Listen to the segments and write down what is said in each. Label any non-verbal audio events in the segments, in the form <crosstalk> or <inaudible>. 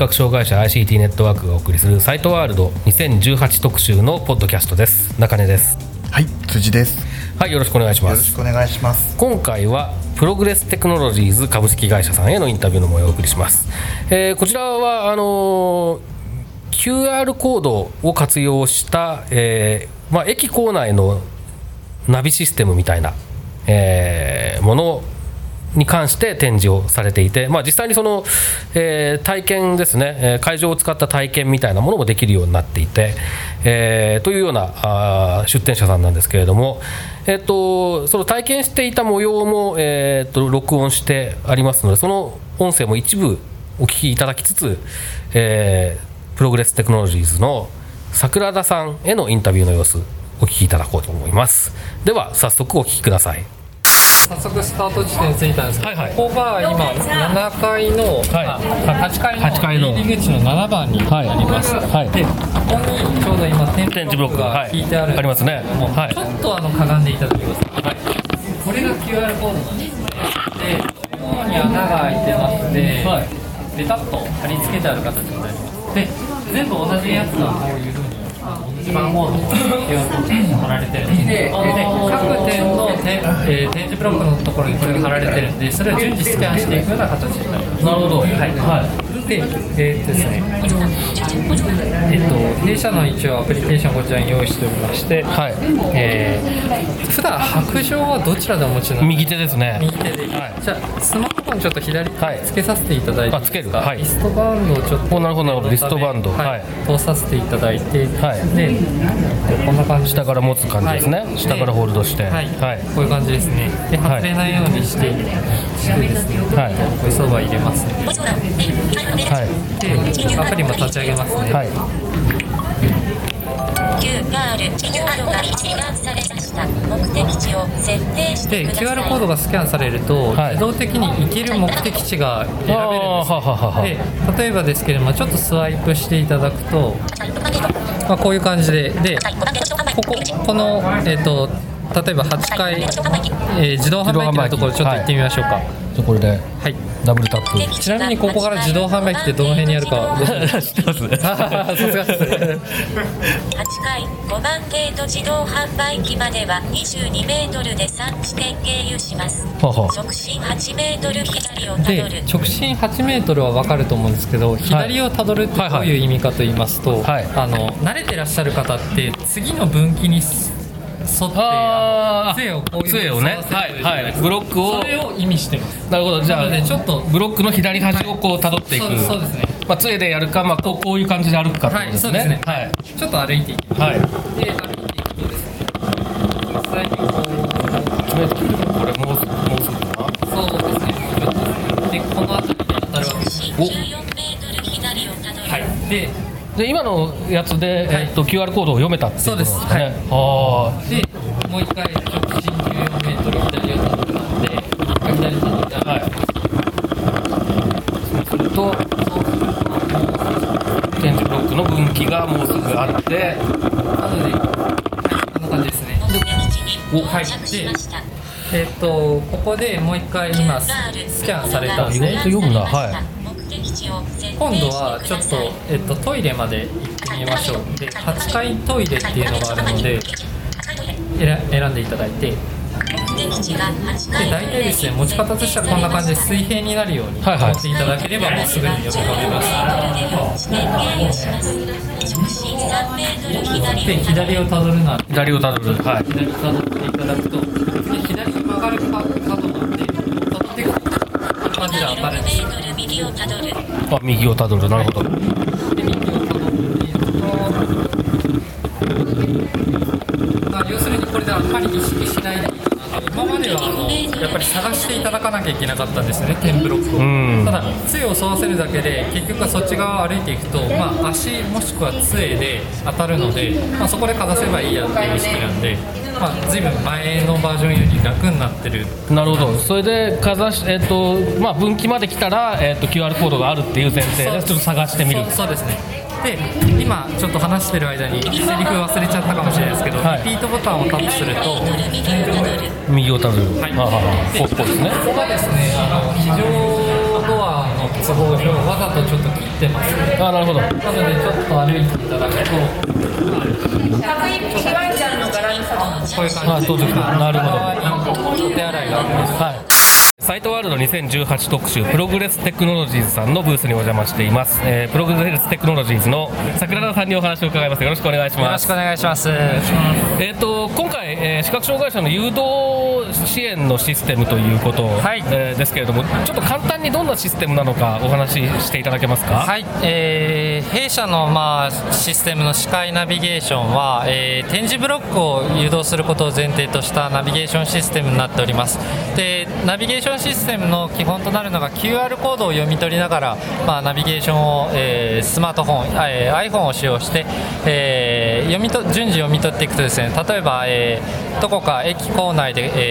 覚障害者 ICT ネットワークがお送りするサイトワールド2018特集のポッドキャストです。中根です。はい辻です。はいよろしくお願いします。ろしくお願いします。今回はプログレステクノロジーズ株式会社さんへのインタビューの模様をお送りします、えーこちらはあのー QR コードを活用した、えーまあ、駅構内のナビシステムみたいな、えーものに関して展示をされていて、まあ、実際にその、えー体験ですね、えー会場を使った体験みたいなものもできるようになっていて、えーというようなあ出展者さんなんですけれども、えっとその体験していた模様も、えーっと録音してありますのでその音声も一部お聞きいただきつつ、えープログレステクノロジーズの桜田さんへのインタビューの様子お聞きいただこうと思います。では早速お聞きください。早速スタート地点に着いたんですけど、はいはい。ここが今7階の、はい。あ8階の。8階の入り口の7番になります、はい。でここにちょうど今点点字ブロックがが引いてあるんはいありますね。もうはい。ちょっとあのかがんでいただきます、はい、これが QR コードなんですね。でここに穴が開いてまして、ベタっと貼り付けてある形になります。で全部同じやつがこういうふうにあの同じ番号のドが貼られてるんですでで各点の点,、えー点字ブロックのところにこれが貼られてるんでそれを順次スキャンしていくような形になります。なるほど。はい、はい、で、えーっとですね、えっと、弊社の一応アプリケーションこちらに用意しておりまして、はい。えー、普段白状はどちらでお持ちなの？右手ですね。右手で、はい。じゃあスマートフォンちょっと左はい。つけさせていただいてあつける。はい。リストバンドをちょっとおなるほどなるほど。リストバンド。はい、はい。通させていただいて、はい。でこんな感じ下から持つ感じですね、はい。下からホールドして。はい、はい。こういう感じですね。ではい。外れないようにして、してですね、はい。これそば入れます。ねはい。でアプリも立ち上げますね、はい。で QR コードがスキャンされると、はい。自動的に行ける目的地が選べるんです。あーははははで例えばですけれどもちょっとスワイプしていただくと、まあ、こういう感じででこここの、えっと例えば8階、えー自動販売機のところちょっと行ってみましょうか、じゃあこれではい。ダブルタップ。ちなみにここから自動販売機ってどの辺にあるかご存知知ってますねさすがです8 <laughs> 階5番ゲート自動販売機までは22メートルで3地点経由します。はは直進8メートル左をたどでる直進8メートルは分かると思うんですけど左をたどるってどういう意味かと言いますと、はいあの慣れてらっしゃる方って次の分岐に沿ってあー。杖をこういう杖をね。はいはい。ブロックを。それを意味してます。なるほど。じゃあちょっとブロックの左端をこう辿っていく、そうそうですね。まあ、杖でやるか、まあ、こうこういう感じで歩くかってことですね。はいそうですね。はい。ちょっと歩いていきます。はい。で歩いていくとですね。実際にこうこれもうすぐもうすぐかな。そうですね。でこの辺りに当たるわけです14メートル左をたどる、はい。でで今のやつで、えっと QR コードを読めたっていうことですかねあでもう一回直進14メートル左をたどるので左にたどってあはいそうすると点字ブロックの分岐がもうすぐあってなので、はい、こんな感じですね。目的地に到はい着しました、えっ、と、ここでもう一回今、ススキャンされたんですね意外。と読むなはい今度はちょっとえっと、トイレまで行ってみましょう。で、8階トイレっていうのがあるので、選選んでいただいて、で、目的地が8階大体ですね、持ち方としてはこんな感じで水平になるように持っていただければ、もうすぐに読み込めます。地点経由します直進3メートル左で、左をたどるのは、左をたどるはい左にたどっていただくと、で左に曲がる角なんで、たどっていく感じで当たるんです。6メートル右をたどるあ右をたどる。なるほど。要するにこれであんまり意識しなない。でいいかなと今まではあのやっぱり探していただかなきゃいけなかったんですよね点ブロックを、んただ杖を沿わせるだけで結局はそっち側を歩いていくと、まあ、足もしくは杖で当たるので、まあ、そこでかざせばいいやっていう意識なんで、まあ、随分前のバージョンより楽になってる。なるほど。それでかざし、えっとまあ、分岐まで来たら、えっと QR コードがあるっていう前提でちょっと探してみる。そうですね。で今ちょっと話してる間にセリフ忘れちゃったかもしれないですけど、はい。リピートボタンをタップすると右をたる、はい。ああですね。ここがですねあの非常の都合上わざとちょっと切ってますああなるほど。なのでちょっと歩いていただくとこういう感じあそうでなるほど。お手洗いがありますはい。サイトワールド2018特集プログレステクノロジーズさんのブースにお邪魔しています、えープログレステクノロジーズの桜田さんにお話を伺います。よろしくお願いします。よろしくお願いします。えー、と今回、えー視覚障害者の誘導支援のシステムということ、はいえーですけれどもちょっと簡単にどんなシステムなのかお話ししていただけますか？はい、えー弊社の、まあ、システムの shikAI ナビゲーションは、えー点字ブロックを誘導することを前提としたナビゲーションシステムになっております。でナビゲーションシステムの基本となるのが QR コードを読み取りながら、まあ、ナビゲーションを、えースマートフォン、えー iPhone を使用して、えー読みと順次読み取っていくとですね例えば、えーどこか駅構内で、えー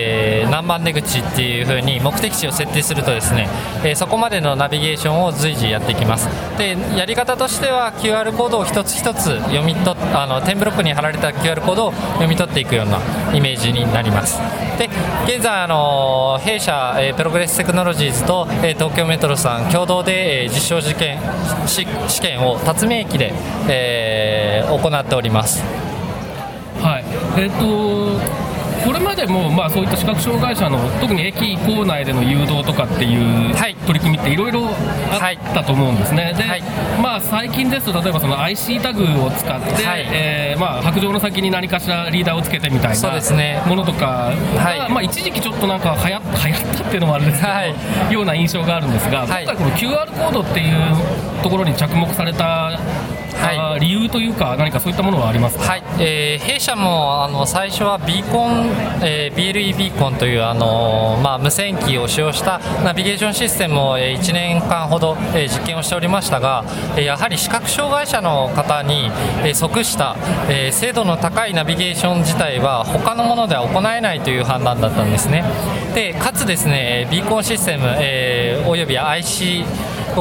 何番出口っていう風に目的地を設定するとですね、えーそこまでのナビゲーションを随時やっていきます。でやり方としては QR コードを一つ一つ読み取あの点ブロックに貼られた QR コードを読み取っていくようなイメージになります。で現在あの弊社、えープログレステクノロジーズと、えー東京メトロさん共同で、えー実証実験試験を辰巳駅で、えー行っております。はい。えっ、とこれまでも、まあ、そういった視覚障害者の特に駅構内での誘導とかっていうはい。取り組みっていろいろあったと思うんですね、で、はい。まあ、最近ですと例えばその IC タグを使って、はい。えーまあ、白杖の先に何かしらリーダーをつけてみたいなものとかが、はい。まあ、一時期ちょっとなんか流行流行ったっていうのもあれですけど、はい。ような印象があるんですが、はい。今回この QR コードっていうところに着目された、はい。理由というか何かそういったものはありますか？はい、えー弊社もあの最初はビーコン、えー BLE ビーコンというあの、まあ、無線機を使用したナビゲーションシステムを、え1年間ほど、えー実験をしておりましたが、えーやはり視覚障害者の方に、えー即した、えー精度の高いナビゲーション自体は他のものでは行えないという判断だったんですね。でかつですねビーコンシステム、えーおよび IC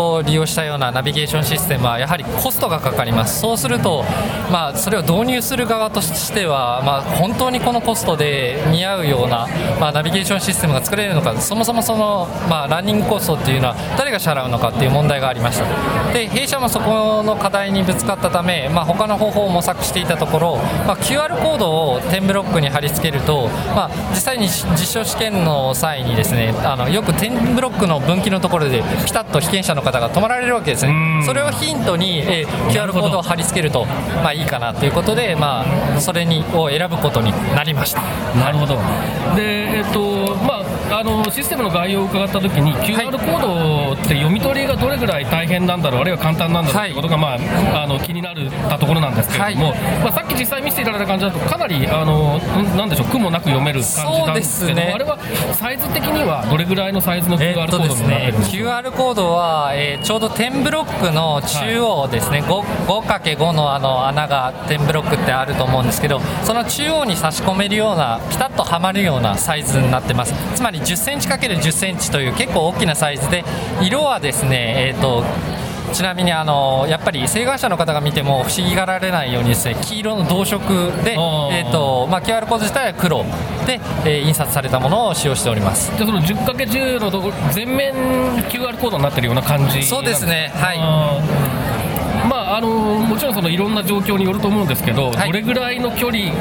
を利用したようなナビゲーションシステムはやはりコストがかかります。そうすると、まあ、それを導入する側としては、まあ、本当にこのコストで見合うような、まあ、ナビゲーションシステムが作れるのかそもそもその、まあ、ランニングコストっていうのは誰が支払うのかっていう問題がありました。で弊社もそこの課題にぶつかったため、まあ、他の方法を模索していたところ、まあ、QR コードを点ブロックに貼り付けると、まあ、実際に実証試験の際にですねあのよく点ブロックの分岐のところでピタッと被験者の方が止まられるわけですね。それをヒントに、えー QR コードを貼り付けると、まあ、いいかなということで、まあ、それにを選ぶことになりました。なるほど。で、えっと、まあ、あのシステムの概要を伺ったときに、QR コードって読み取りがどれぐらい大変なんだろう、あるいは簡単なんだろうとい。うことが、まあ、あの気になるたところなんですけれども、はい。まあ、さっき実際見せていただいた感じだと、かなりあのんなんでしょう、苦もなく読める感じなんですけど、ねあれはサイズ的にはどれぐらいのサイズの QR コードになってるんですか、QR コードは、えーちょうど点ブロックの中央ですね、5 5×5 のあの穴が点ブロックってあると思うんですけどその中央に差し込めるようなピタッとはまるようなサイズになってます。つまり 10cm×10 センチという結構大きなサイズで色はですね、えーとちなみにあのやっぱり請願者の方が見ても不思議がられないようにですね黄色の同色で、あー。えーとまあ、QR コード自体は黒で、えー印刷されたものを使用しております。じゃあその 10×10 のところ全面 QR コードになってるような感じそうですねはいあのもちろんそのいろんな状況によると思うんですけど、はい。どれぐらいの距離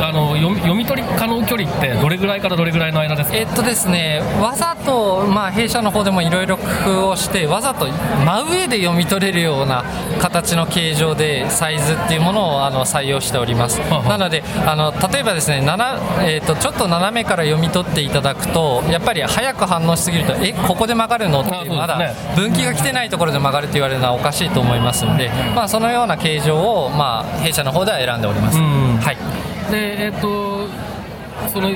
あの読み読み取り可能距離ってどれぐらいからどれぐらいの間ですか？えっとですね、わざと、まあ、弊社の方でもいろいろ工夫をして、わざと真上で読み取れるような形の形状でサイズっていうものをあの採用しております。ははなのであの、例えばですね、えっとちょっと斜めから読み取っていただくと、やっぱり早く反応しすぎると、えここで曲がるの？ってまだ分岐が来てないところで曲がると言われるのはおかしいと思いますので、まあ、そのような形状を、まあ、弊社の方では選んでおります。んはいでえっとそその、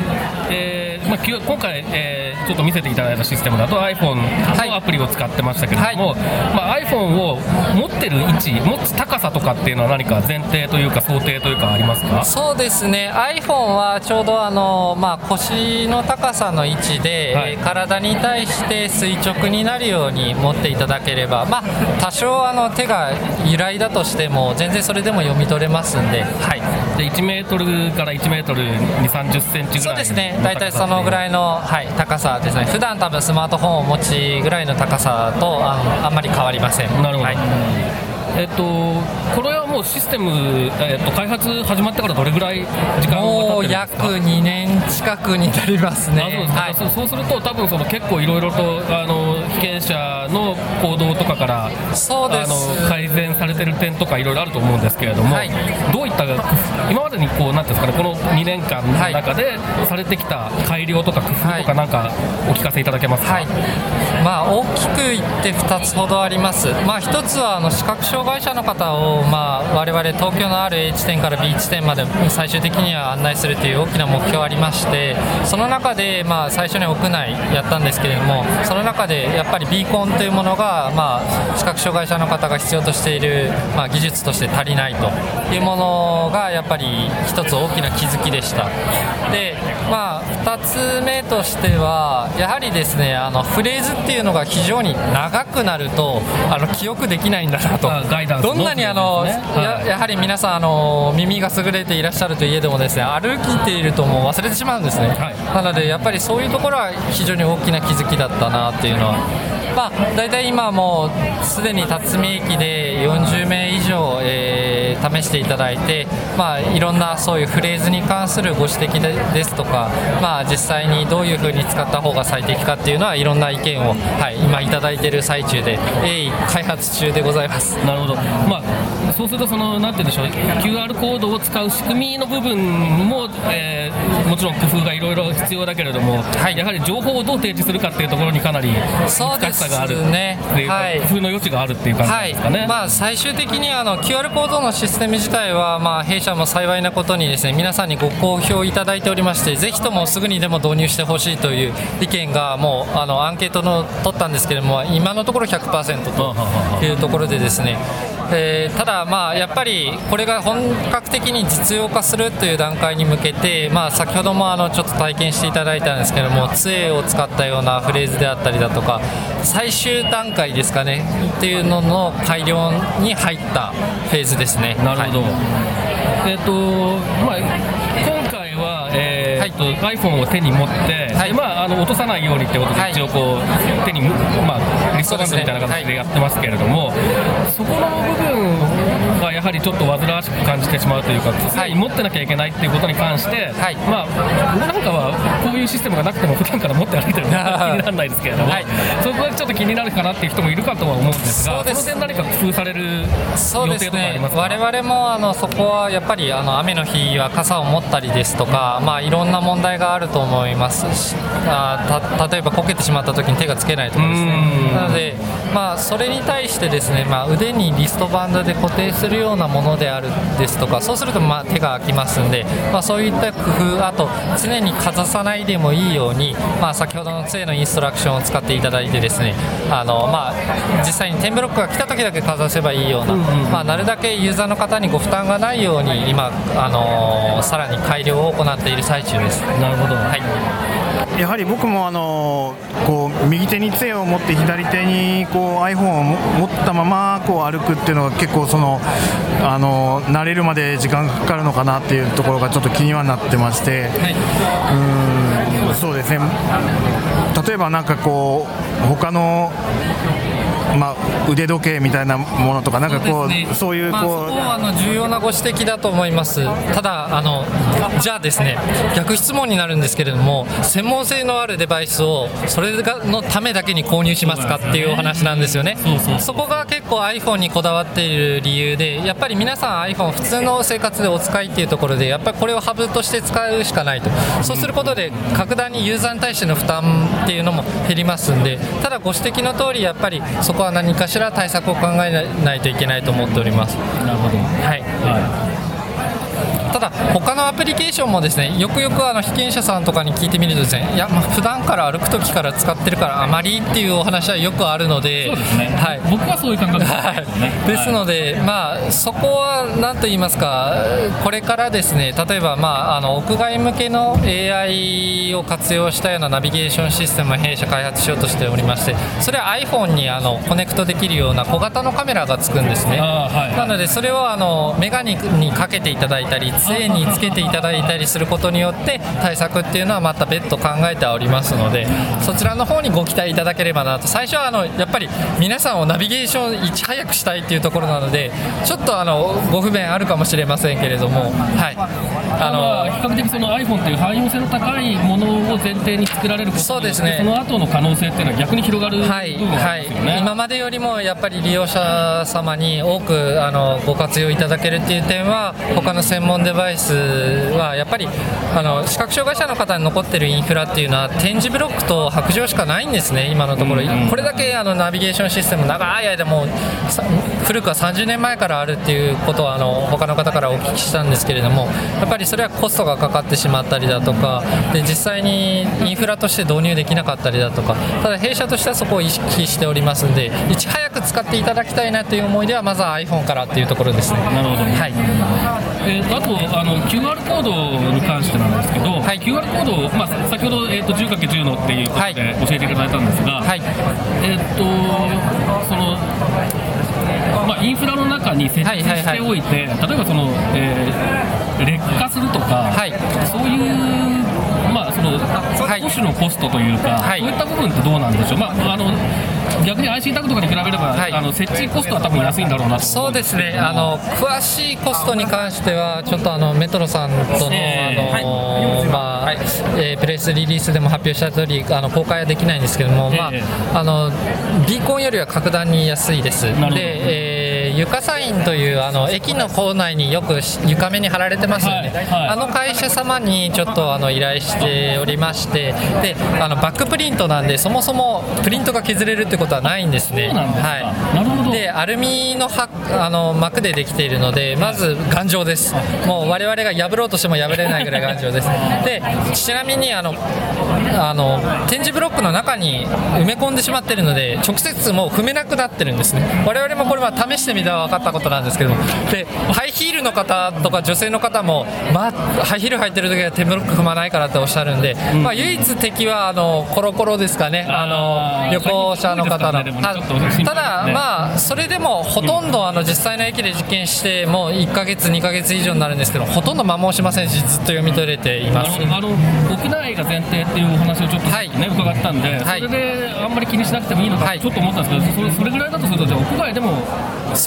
えーまあ、きゅ今回、えーちょっと見せていただいたシステムだと iPhone のアプリを使ってましたけれども、まあ、iPhone を持ってる位置持つ高さとかっていうのは何か前提というか想定というかありますか？そうですね。iPhone はちょうどあの、まあ、腰の高さの位置で、はい。えー体に対して垂直になるように持っていただければ、まあ、多少あの手が揺らいだとしても全然それでも読み取れますんで、はい、で1メートルから1メートル2 3 0センチぐらいそうですね。大体そのぐらいの、はい、高さですね。普段多分スマートフォンをお持ちぐらいの高さとあのあんまり変わりません。なるほど。はい。えっと、これはもうシステム、えっと、開発始まってからどれぐらい時間が経って約か？2年近くになりますね。あそうですか。はい。そうそうすると、多分その結構いろいろとあの被験者の行動とかからそうです。あの改善されてる点とかいろいろあると思うんですけれども、はい。どういった今までにこうなんですかねこの2年間の中でされてきた改良とか工夫とかなんかお聞かせいただけますか、はい。まあ、大きく言って2つほどあります、まあ、1つはあの視覚障害者の方を、まあ、我々東京のある A 地点から B 地点まで最終的には案内するという大きな目標がありましてその中で、まあ、最初に屋内やったんですけれどもその中でやっぱりビーコンというものが、まあ、視覚障害者の方が必要としている、まあ、技術として足りないというものがやっぱり1つ大きな気づきでした。でまあ、2つ目としてはやはりですねあのフレーズっていうのが非常に長くなるとあの記憶できないんだなとどんなにあの、ややはり皆さんあの耳が優れていらっしゃるといえどもですね歩いているともう忘れてしまうんですね、はいなのでやっぱりそういうところは非常に大きな気づきだったなっていうのは。まあ、大体今もうすでに辰巳駅で40名以上、えー試していただいて、まあ、いろんなそういうフレーズに関するご指摘でですとか、まあ、実際にどういうふうに使った方が最適かっていうのはいろんな意見を、はい、今いただいている最中で鋭意開発中でございます。なるほど、まあ、そうするとその、なんて言うんでしょう、QR コードを使う仕組みの部分も、えーもちろん工夫がいろいろ必要だけれども、はい。やはり情報をどう提示するかっていうところにかなり難しさがあるね。はい。工夫の余地があるっていう感じですかね。まあ、最終的にあの QR コードのシステム自体は、まあ、弊社も幸いなことにですね皆さんにご好評いただいておりましてぜひともすぐにでも導入してほしいという意見がもうあのアンケートの取ったんですけれども今のところ100%というところでですねえーただ、まあ、やっぱりこれが本格的に実用化するという段階に向けて、まあ、先ほどもあのちょっと体験していただいたんですけども杖を使ったようなフレーズであったりだとか最終段階ですかねっていうのの改良に入ったフェーズですね。なるほど、はいえっ、とまあえーはいと iPhone を手に持って、はい。でまあ、あの落とさないようにってことで、はい。一応こう手に、まあ、リストバンドみたいな形でやってますけれども、そこの部分はやはりちょっと煩わしく感じてしまうというか、常に持ってなきゃいけないっていうことに関して、はい。まあ、僕なんかはこういうシステムがなくても普段から持って歩いてるので <laughs> 気にならないですけれども、はい。そこがちょっと気になるかなっていう人もいるかとは思うんですが、その点何か工夫される予定そうですねとか？ありますか我々もあのそこはやっぱりあの雨の日は傘を持ったりですとか、まあ、いろんな問題があると思いますしあた例えばこけてしまった時に手がつけないとかですうん。ねなので、まあ、それに対してですね、まあ、腕にリストバンドで固定するようなものであるですとかそうするとまあ手が空きますんで、まあ、そういった工夫あと常にかざさないでもいいように、まあ、先ほどの杖のインストラクションを使っていただいてですねあの、まあ、実際に点ブロックが来た時だけかざせばいいような、まあ、なるだけユーザーの方にご負担がないように今、あのさらに改良を行っている最中です。なるほど、はい。やはり僕もあのこう右手に杖を持って左手にこう iPhone をも持ったままこう歩くっていうのが結構そのあの慣れるまで時間がかかるのかなっていうところがちょっと気にはなってまして、うーんそうですね。例えばなんかこう他のまあ、腕時計みたいなものとかなんかこうそういうまあ、そこう、こはあの重要なご指摘だと思います、ただあの、じゃあですね逆質問になるんですけれども、専門性のあるデバイスをそれがのためだけに購入しますかっていうお話なんですよね、そこが結構 iPhone にこだわっている理由で、やっぱり皆さん iPhone、普通の生活でお使いっていうところで、やっぱりこれをハブとして使うしかないと、そうすることで、格段にユーザーに対しての負担っていうのも減りますんで、ただご指摘の通り、やっぱりそこは何かしら対策を考えないといけないと思っております。なるほど、はい、たただ他のアプリケーションもですねよくよくあの被験者さんとかに聞いてみるとですねいやまあ普段から歩く時から使ってるからあまりっていうお話はよくあるのでそうですね、はい。僕はそういう感覚ですはい。ね、ですので、まあ、そこは何と言いますか、これからですね例えば、まあ、あの屋外向けの AI を活用したようなナビゲーションシステムを弊社開発しようとしておりまして、それは iPhone にあのコネクトできるような小型のカメラがつくんですね。あーはい。なので、それをあのメガネにかけていただいたり、杖につけていただいたりすることによって、対策っていうのはまた別途考えておりますので、そちらの方にご期待いただければなと、最初はあのやっぱり皆さんをナビゲーションいち早くしたいっていうところなので、ちょっとあのご不便あるかもしれませんけれども、はい、あまあ、比較的その iPhone という汎用性の高いものを前提に作られることそうですね。その後の可能性っていうのは逆に広がる部分はい、があはいるんですよね、、今までよりもやっぱり利用者様に多くあのご活用いただけるっていう点は他の専門デバイスはやっぱりあの視覚障害者の方に残ってるインフラっていうのは点字ブロックと白状しかないんですね、今のところ、これだけあのナビゲーションシステム長い間もうさ古くは30年前からあるっていうことはあの他の方からお聞きしたんですけれどもやっぱりそれはコストがかかってしまったりだとかで実際にインフラとして導入できなかったりだとかただ弊社としてはそこを意識しておりますのでいち早く使っていただきたいなという思いではまずは iPhone からっていうところですね。なるほど。はい。えーとあとあの QR コードに関してなんですけど、はい。QR コードを、まあ、先ほど、えー、と 10×10 のっていうことはい。で教えていただいたんですが、はい。えっ、とそのまあ、インフラの中に設置はいはいはい。しておいて、例えばその、えー劣化するとか、はい。そういう、まあ、そのはい。保守のコストというか、はい。そういった部分ってどうなんでしょう、まあ、あの逆に IC タグとかに比べれば、はい。あの設置コストは多分安いんだろうなと。思そうですね。あの詳しいコストに関してはちょっとあのメトロさんとの、えーあのまあえープレスリリースでも発表した通りあの公開はできないんですけども、まあえあのビーコンよりは格段に安いです。ほど。で、えー床サインというあの駅の構内によくし床面に貼られてますよね、はいはいあの会社様にちょっとあの依頼しておりましてであのバックプリントなんでそもそもプリントが削れるってことはないんですね。はいでアルミのはあの膜でできているのでまず頑丈ですもう我々が破ろうとしても破れないぐらい頑丈ですでちなみにあのあの展示ブロックの中に埋め込んでしまっているので直接もう踏めなくなってるんですね我々もこれは試してみたら分かったことなんですけども。でハイヒールの方とか女性の方も、まあ、ハイヒール履いてる時は手ブロック踏まないからっておっしゃるんで、まあ、唯一敵はあのコロコロですかね。あの旅行者の方の。ねねただまあそれでもほとんどあの実際の駅で実験してもう1ヶ月2ヶ月以上になるんですけどほとんど摩耗しませんしずっと読み取れています。あの屋内が前提っていうお話をちょっとさっきね、伺ったんで、はい。それであんまり気にしなくてもいいのかはい。ちょっと思ったんですけど、それそれぐらいだとすると、じゃあ屋外でも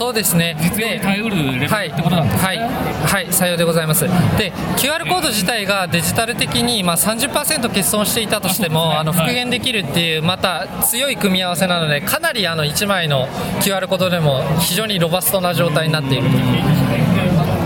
そうですね。実用に耐えうるレベルはいってことなんですね。はい、はい、採用でございます。で QR コード自体がデジタル的に、まあ、30%欠損していたとしてもあの復元できるっていうまた強い組み合わせなのでかなりあの1枚の QR コードでも非常にロバストな状態になっている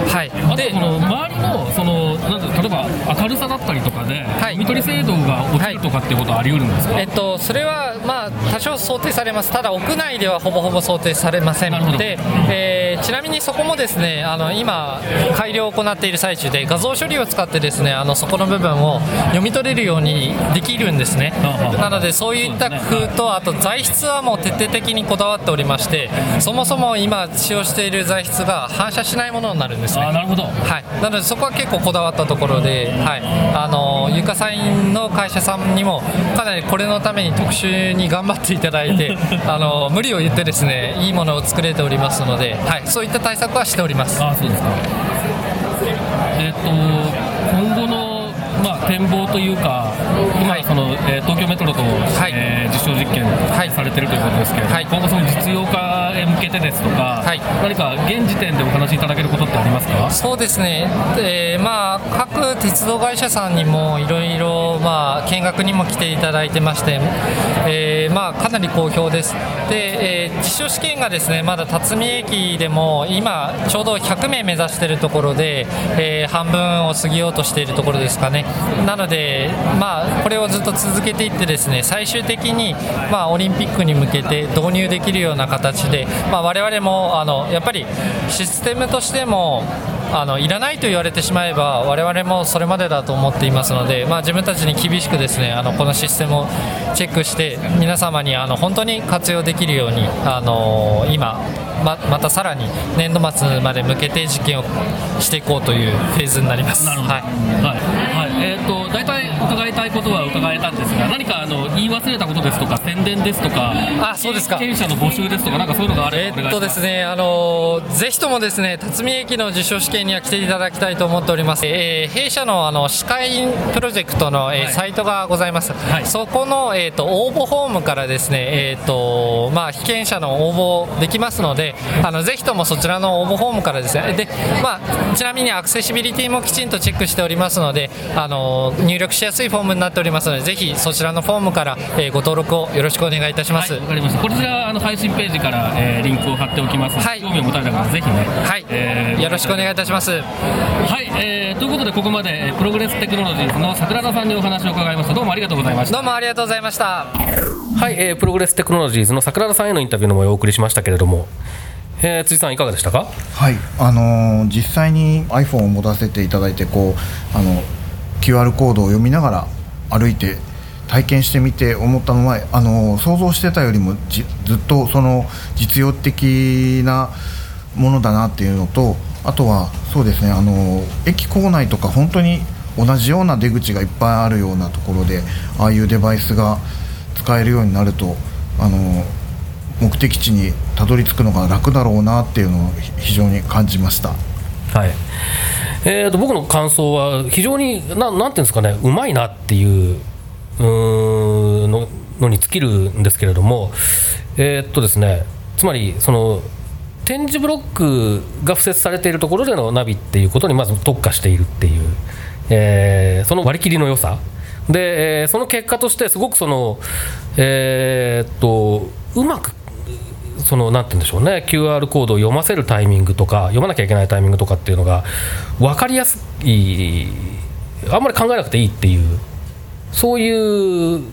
はい。あとでその周りのそのなんて例えば明るさだったりとかで、い。読み取り精度が落ちるとかっていうことはあり得るんですか、えっと、それはまあ多少想定されます、ただ屋内ではほぼほぼ想定されませんなるほど。で、えーちなみにそこもですねあの今、改良を行っている最中で画像処理を使ってですねあのそこの部分を読み取れるようにできるんですね、はあなのでそういった工夫と、あと材質はもう徹底的にこだわっておりまして、そもそも今、使用している材質が反射しないものになるんですね。あなるほど。はい、なのでそこは結構こだわったところで、はい、あの床サインの会社さんにもかなりこれのために特殊に頑張っていただいて <laughs> あの無理を言ってですねいいものを作れておりますので、はい、そういった対策はしております。あそうですか。えっ、と今後の、まあ、展望というか今、はい。そのえー東京メトロと、い。えー実証実験はい。されてるということですけれども、はい。今後その実用化へ向けてですとか、はい。何か現時点でお話しいただけることってありますか？そうですね、えーまあ、各鉄道会社さんにもいろいろまあ見学にも来ていただいてまして、えーまあ、かなり好評です。で、えー実証試験がですねまだ辰巳駅でも今、ちょうど100名目指しているところで、えー半分を過ぎようとしているところですかね。なので、まあ、これをずっと続けていってですね最終的に、まあ、オリンピックに向けて導入できるような形で、まあ、我々もあのやっぱりシステムとしてもあのいらないと言われてしまえば我々もそれまでだと思っていますので、まあ、自分たちに厳しくですねあのこのシステムをチェックして皆様にあの本当に活用できるようにあの今ままたさらに年度末まで向けて実験をしていこうというフェーズになります。はいはい。はい、ことは伺えたんですが、何かあの言い忘れたことですとか宣伝ですとか、あそうですか経営者の募集ですとかなんかそういうのがあれえばお願いします。っとですね、あのぜひともですね辰巳駅の受賞試験には来ていただきたいと思っております。えー弊社のあの歯科医院プロジェクトの、えーはいサイトがございます。はいそこのえっ、と応募フォームからですね、えっ、とまあ被験者の応募できますので、あのぜひともそちらの応募フォームからですね。で、まあちなみにアクセシビリティもきちんとチェックしておりますので、あの入力しやすいフォームになっておりますので、ぜひそちらのフォームから、えーご登録をよろしくお願いいたします。はい、わかりました。こちらあの配信ページから、えーリンクを貼っておきますので。はい興味を持たれた方ぜひね。はい、えーよろしくお願いいたします。はい、えーということでここまでえープログレステクノロジーズの桜田さんにお話を伺いました。どうもありがとうございました。どうもありがとうございました。はい、えープログレステクノロジーズの桜田さんへのインタビューの模様をお送りしましたけれども、えー辻さんいかがでしたか？はい、あのー実際に iPhone を持たせていただいてこうあの QR コードを読みながら歩いて体験してみて思ったのはあの想像してたよりもずっとその実用的なものだなっていうのとあとはそうですねあの駅構内とか本当に同じような出口がいっぱいあるようなところでああいうデバイスが使えるようになるとあの目的地にたどり着くのが楽だろうなっていうのを非常に感じました。はい。えー、と僕の感想は非常にななんていうんですかねうまいなっていううののに尽きるんですけれどもえーっとですねつまりその点字ブロックが付設されているところでのナビっていうことにまず特化しているっていう、えーその割り切りの良さ。で、えーその結果としてすごくそのえーっとうまくそのなんて言うんでしょうね。QR コードを読ませるタイミングとか読まなきゃいけないタイミングとかっていうのが分かりやすいあんまり考えなくていいっていうそういう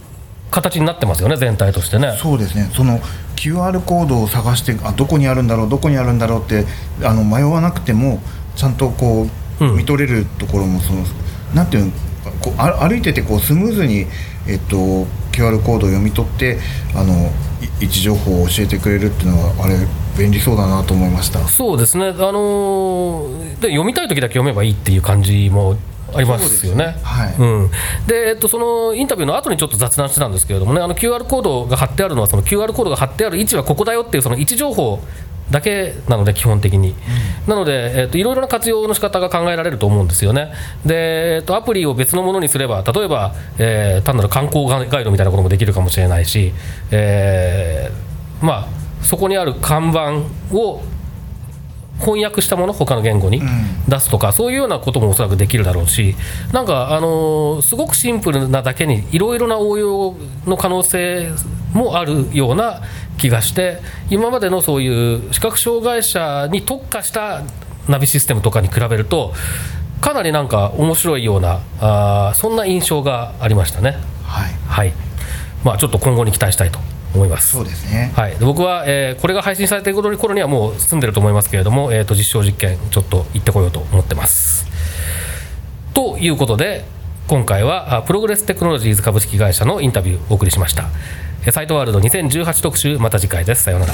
形になってますよね全体としてね。そうですね。その QR コードを探してあどこにあるんだろうどこにあるんだろうってあの迷わなくてもちゃんとこう、うん。見とれるところもそのなんていうのこうあ歩いててこうスムーズに、えっと、QR コードを読み取ってあのい位置情報を教えてくれるっていうのはあれ便利そうだなと思いました。そうですね、あのーで読みたい時だけ読めばいいっていう感じもありますよね。うん、で、えっと、そのインタビューの後にちょっと雑談してたんですけれどもね、あの QR コードが貼ってあるのは、その QR コードが貼ってある位置はここだよっていう、その位置情報だけなので、基本的に。なので、えっと、いろいろな活用の仕方が考えられると思うんですよね。で、えっと、アプリを別のものにすれば、例えば、えー単なる観光ガイドみたいなこともできるかもしれないし、えーまあ、そこにある看板を翻訳したもの他の言語に出すとか、そういうようなこともおそらくできるだろうしなんか、あのーすごくシンプルなだけにいろいろな応用の可能性もあるような気がして今までのそういう視覚障害者に特化したナビシステムとかに比べるとかなりなんか面白いようなあーそんな印象がありましたね。はい。はい。まあ、ちょっと今後に期待したいと思います。そうですねはい、で僕は、えーこれが配信されている頃にはもう済んでると思いますけれども、えー、と実証実験ちょっと行ってこようと思ってます。ということで今回はあプログレステクノロジーズ株式会社のインタビューをお送りしました。えーサイトワールド2018特集また次回です。さようなら。